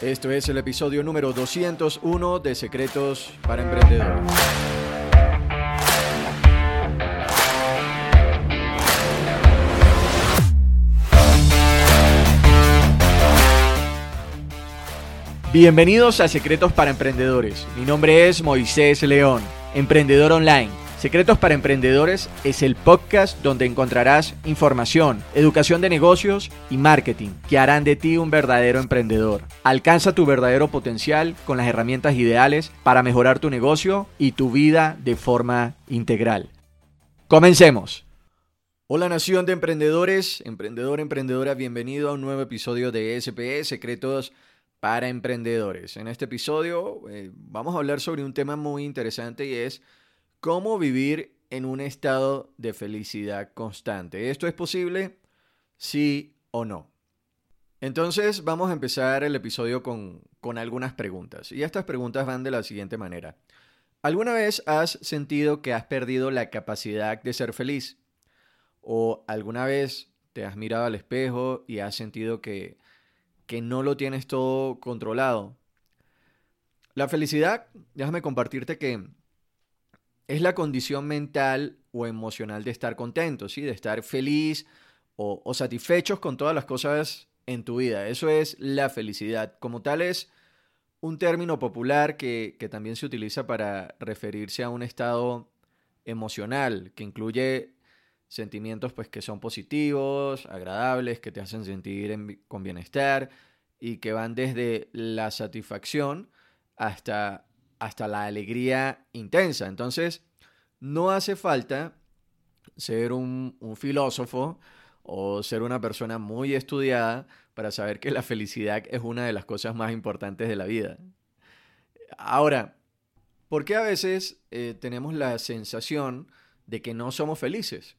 Esto es el episodio número 201 de Secretos para Emprendedores. Bienvenidos a Secretos para Emprendedores. Mi nombre es Moisés León, emprendedor online Secretos para Emprendedores es el podcast donde encontrarás información, educación de negocios y marketing que harán de ti un verdadero emprendedor. Alcanza tu verdadero potencial con las herramientas ideales para mejorar tu negocio y tu vida de forma integral. Comencemos. Hola Nación de Emprendedores, emprendedor, emprendedora, bienvenido a un nuevo episodio de SPE, Secretos para Emprendedores. En este episodio eh, vamos a hablar sobre un tema muy interesante y es ¿Cómo vivir en un estado de felicidad constante? ¿Esto es posible? Sí o no. Entonces vamos a empezar el episodio con, algunas preguntas. Y estas preguntas van de la siguiente manera. ¿Alguna vez has sentido que has perdido la capacidad de ser feliz? ¿O alguna vez te has mirado al espejo y has sentido que, que no lo tienes todo controlado? La felicidad, déjame compartirte que es la condición mental o emocional de estar contento, ¿sí? de estar feliz o, satisfechos con todas las cosas en tu vida. Eso es la felicidad. Como tal es un término popular que, que también se utiliza para referirse a un estado emocional que incluye sentimientos pues que son positivos, agradables, que te hacen sentir con bienestar y que van desde la satisfacción hasta hasta la alegría intensa. Entonces, no hace falta ser un, filósofo o ser una persona muy estudiada para saber que la felicidad es una de las cosas más importantes de la vida. Ahora, ¿por qué a veces eh, tenemos la sensación de que no somos felices?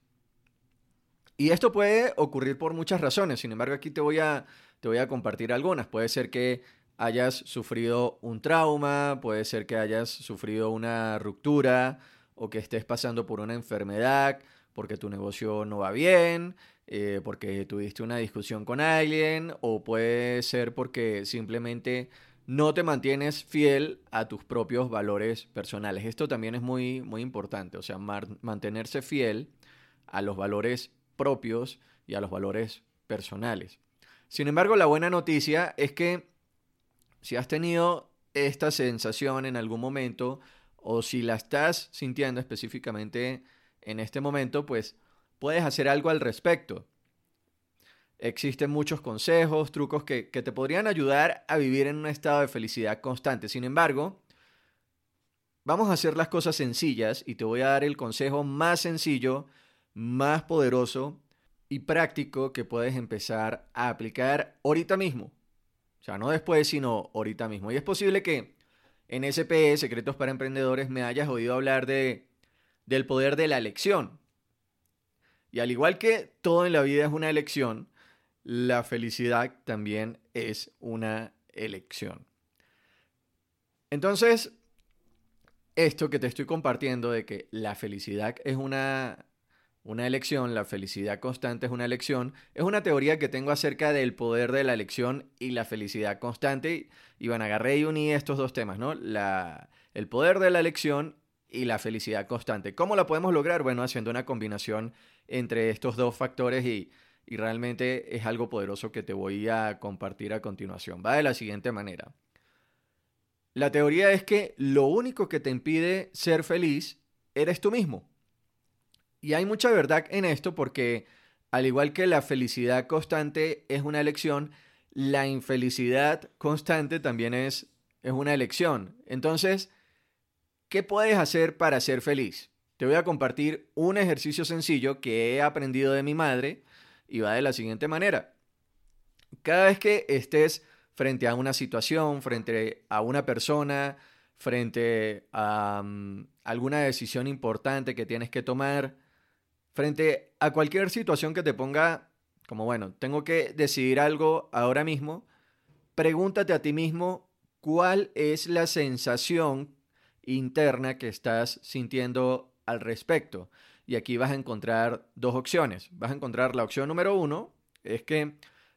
Y esto puede ocurrir por muchas razones, sin embargo aquí te voy a, te voy a compartir algunas. Puede ser que hayas sufrido un trauma, puede ser que hayas sufrido una ruptura o que estés pasando por una enfermedad, porque tu negocio no va bien, eh, porque tuviste una discusión con alguien, o puede ser porque simplemente no te mantienes fiel a tus propios valores personales. Esto también es muy, muy importante, o sea, mantenerse fiel a los valores propios y a los valores personales. Sin embargo, la buena noticia es que si has tenido esta sensación en algún momento o si la estás sintiendo específicamente en este momento, pues puedes hacer algo al respecto. Existen muchos consejos, trucos que, te podrían ayudar a vivir en un estado de felicidad constante. Sin embargo, vamos a hacer las cosas sencillas y te voy a dar el consejo más sencillo, más poderoso y práctico que puedes empezar a aplicar ahorita mismo. O sea, no después, sino ahorita mismo. Y es posible que en SPE, Secretos para Emprendedores, me hayas oído hablar de, del poder de la elección. Y al igual que todo en la vida es una elección, la felicidad también es una elección. Entonces, esto que te estoy compartiendo de que la felicidad es una una elección, la felicidad constante es una elección, es una teoría que tengo acerca del poder de la elección y la felicidad constante. Y bueno, agarré y uní estos dos temas, ¿no? El poder de la elección y la felicidad constante. ¿Cómo la podemos lograr? Bueno, haciendo una combinación entre estos dos factores y, y realmente es algo poderoso que te voy a compartir a continuación. Va de la siguiente manera. La teoría es que lo único que te impide ser feliz eres tú mismo. Y hay mucha verdad en esto porque al igual que la felicidad constante es una elección, la infelicidad constante también es, es una elección. Entonces, ¿qué puedes hacer para ser feliz? Te voy a compartir un ejercicio sencillo que he aprendido de mi madre y va de la siguiente manera. Cada vez que estés frente a una situación, frente a una persona, frente a mm, alguna decisión importante que tienes que tomar, frente a cualquier situación que te ponga como, bueno, tengo que decidir algo ahora mismo, pregúntate a ti mismo cuál es la sensación interna que estás sintiendo al respecto. Y aquí vas a encontrar dos opciones. Vas a encontrar la opción número uno, es que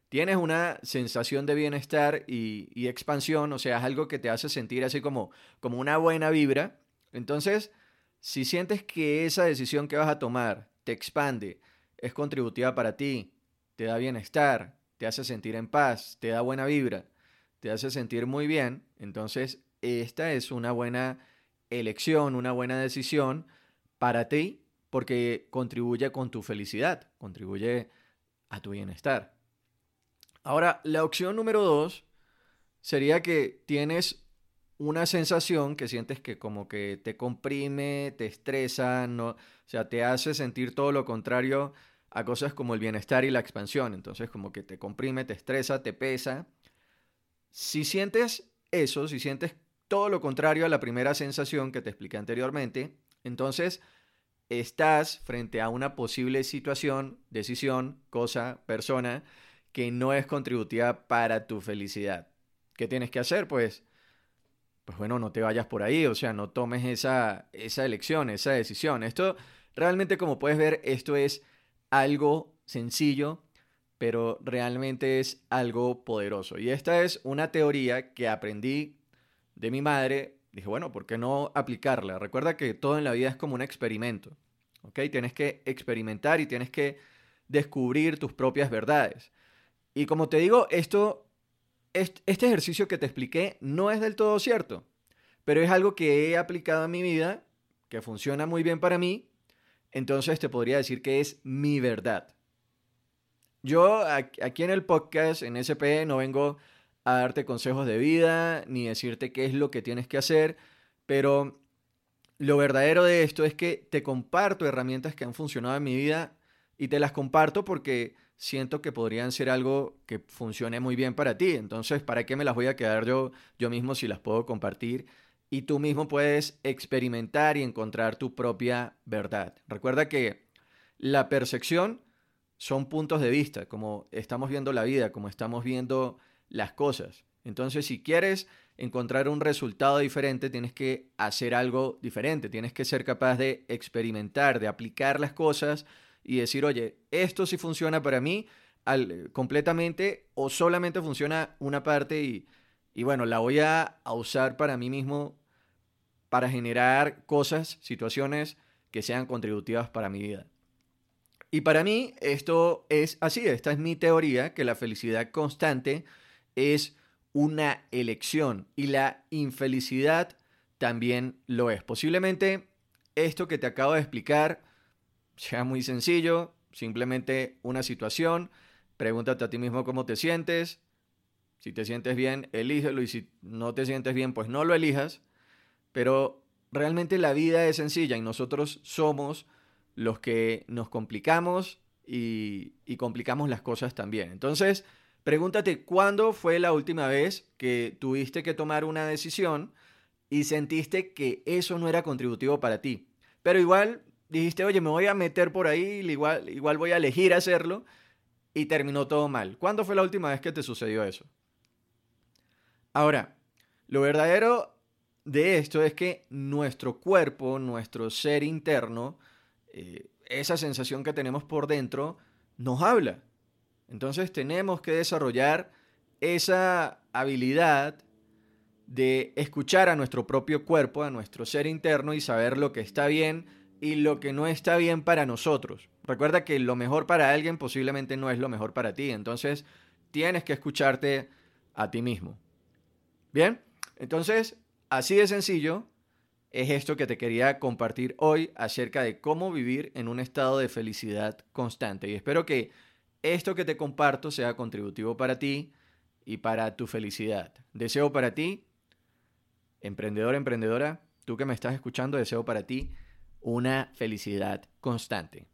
tienes una sensación de bienestar y, expansión, o sea, es algo que te hace sentir así como, como una buena vibra. Entonces, si sientes que esa decisión que vas a tomar te expande, es contributiva para ti, te da bienestar, te hace sentir en paz, te da buena vibra, te hace sentir muy bien, entonces esta es una buena elección, una buena decisión para ti porque contribuye con tu felicidad, contribuye a tu bienestar. Ahora, la opción número dos sería que tienes una sensación que sientes que como que te comprime, te estresa, no, o sea, te hace sentir todo lo contrario a cosas como el bienestar y la expansión. Entonces, como que te comprime, te estresa, te pesa. Si sientes eso, si sientes todo lo contrario a la primera sensación que te expliqué anteriormente, entonces estás frente a una posible situación, decisión, cosa, persona que no es contributiva para tu felicidad. ¿Qué tienes que hacer? Pues, pues bueno, no te vayas por ahí, o sea, no tomes esa, esa elección, esa decisión. Esto, realmente como puedes ver, esto es algo sencillo, pero realmente es algo poderoso. Y esta es una teoría que aprendí de mi madre. Dije, bueno, ¿por qué no aplicarla? Recuerda que todo en la vida es como un experimento. ¿Ok? Tienes que experimentar y tienes que descubrir tus propias verdades. Y como te digo, esto, este ejercicio que te expliqué no es del todo cierto, pero es algo que he aplicado en mi vida, que funciona muy bien para mí, entonces te podría decir que es mi verdad. Yo aquí en el podcast, en SP, no vengo a darte consejos de vida, ni decirte qué es lo que tienes que hacer, pero lo verdadero de esto es que te comparto herramientas que han funcionado en mi vida y te las comparto porque siento que podrían ser algo que funcione muy bien para ti. Entonces, ¿para qué me las voy a quedar yo, yo mismo si las puedo compartir? Y tú mismo puedes experimentar y encontrar tu propia verdad. Recuerda que la percepción son puntos de vista, como estamos viendo la vida, como estamos viendo las cosas. Entonces, si quieres encontrar un resultado diferente, tienes que hacer algo diferente, tienes que ser capaz de experimentar, de aplicar las cosas y decir, oye, esto sí funciona para mí completamente o solamente funciona una parte y, y bueno, la voy a usar para mí mismo para generar cosas, situaciones que sean contributivas para mi vida. Y para mí esto es así, esta es mi teoría, que la felicidad constante es una elección y la infelicidad también lo es. Posiblemente esto que te acabo de explicar sea muy sencillo, simplemente una situación, pregúntate a ti mismo cómo te sientes, si te sientes bien, elígelo y si no te sientes bien, pues no lo elijas, pero realmente la vida es sencilla y nosotros somos los que nos complicamos y, y complicamos las cosas también. Entonces, pregúntate cuándo fue la última vez que tuviste que tomar una decisión y sentiste que eso no era contributivo para ti. Pero igual dijiste, oye, me voy a meter por ahí, igual, igual voy a elegir hacerlo, y terminó todo mal. ¿Cuándo fue la última vez que te sucedió eso? Ahora, lo verdadero de esto es que nuestro cuerpo, nuestro ser interno, eh, esa sensación que tenemos por dentro, nos habla. Entonces tenemos que desarrollar esa habilidad de escuchar a nuestro propio cuerpo, a nuestro ser interno y saber lo que está bien y lo que no está bien para nosotros. Recuerda que lo mejor para alguien posiblemente no es lo mejor para ti, entonces tienes que escucharte a ti mismo. Bien, entonces, así de sencillo es esto que te quería compartir hoy acerca de cómo vivir en un estado de felicidad constante. Y espero que esto que te comparto sea contributivo para ti y para tu felicidad. Deseo para ti, emprendedor, emprendedora, tú que me estás escuchando, deseo para ti una felicidad constante.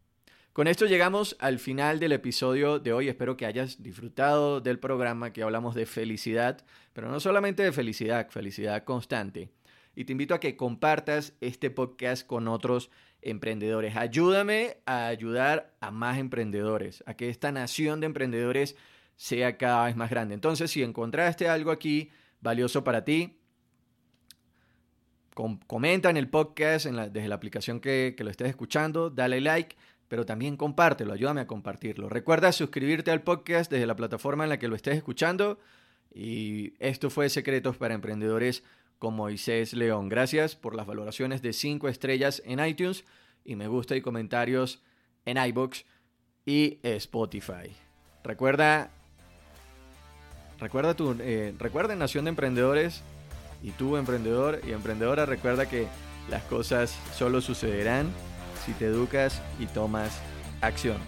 Con esto llegamos al final del episodio de hoy. Espero que hayas disfrutado del programa que hablamos de felicidad, pero no solamente de felicidad, felicidad constante. Y te invito a que compartas este podcast con otros emprendedores. Ayúdame a ayudar a más emprendedores, a que esta nación de emprendedores sea cada vez más grande. Entonces, si encontraste algo aquí valioso para ti, comenta en el podcast desde la aplicación que, lo estés escuchando, dale like, pero también compártelo, ayúdame a compartirlo. Recuerda suscribirte al podcast desde la plataforma en la que lo estés escuchando. Y esto fue Secretos para Emprendedores con Moisés León. Gracias por las valoraciones de 5 estrellas en iTunes y me gusta y comentarios en iBooks y Spotify. Recuerda, recuerda tu, eh, recuerda Nación de Emprendedores y tú emprendedor y emprendedora recuerda que las cosas solo sucederán si te educas y tomas acción.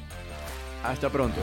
Hasta pronto.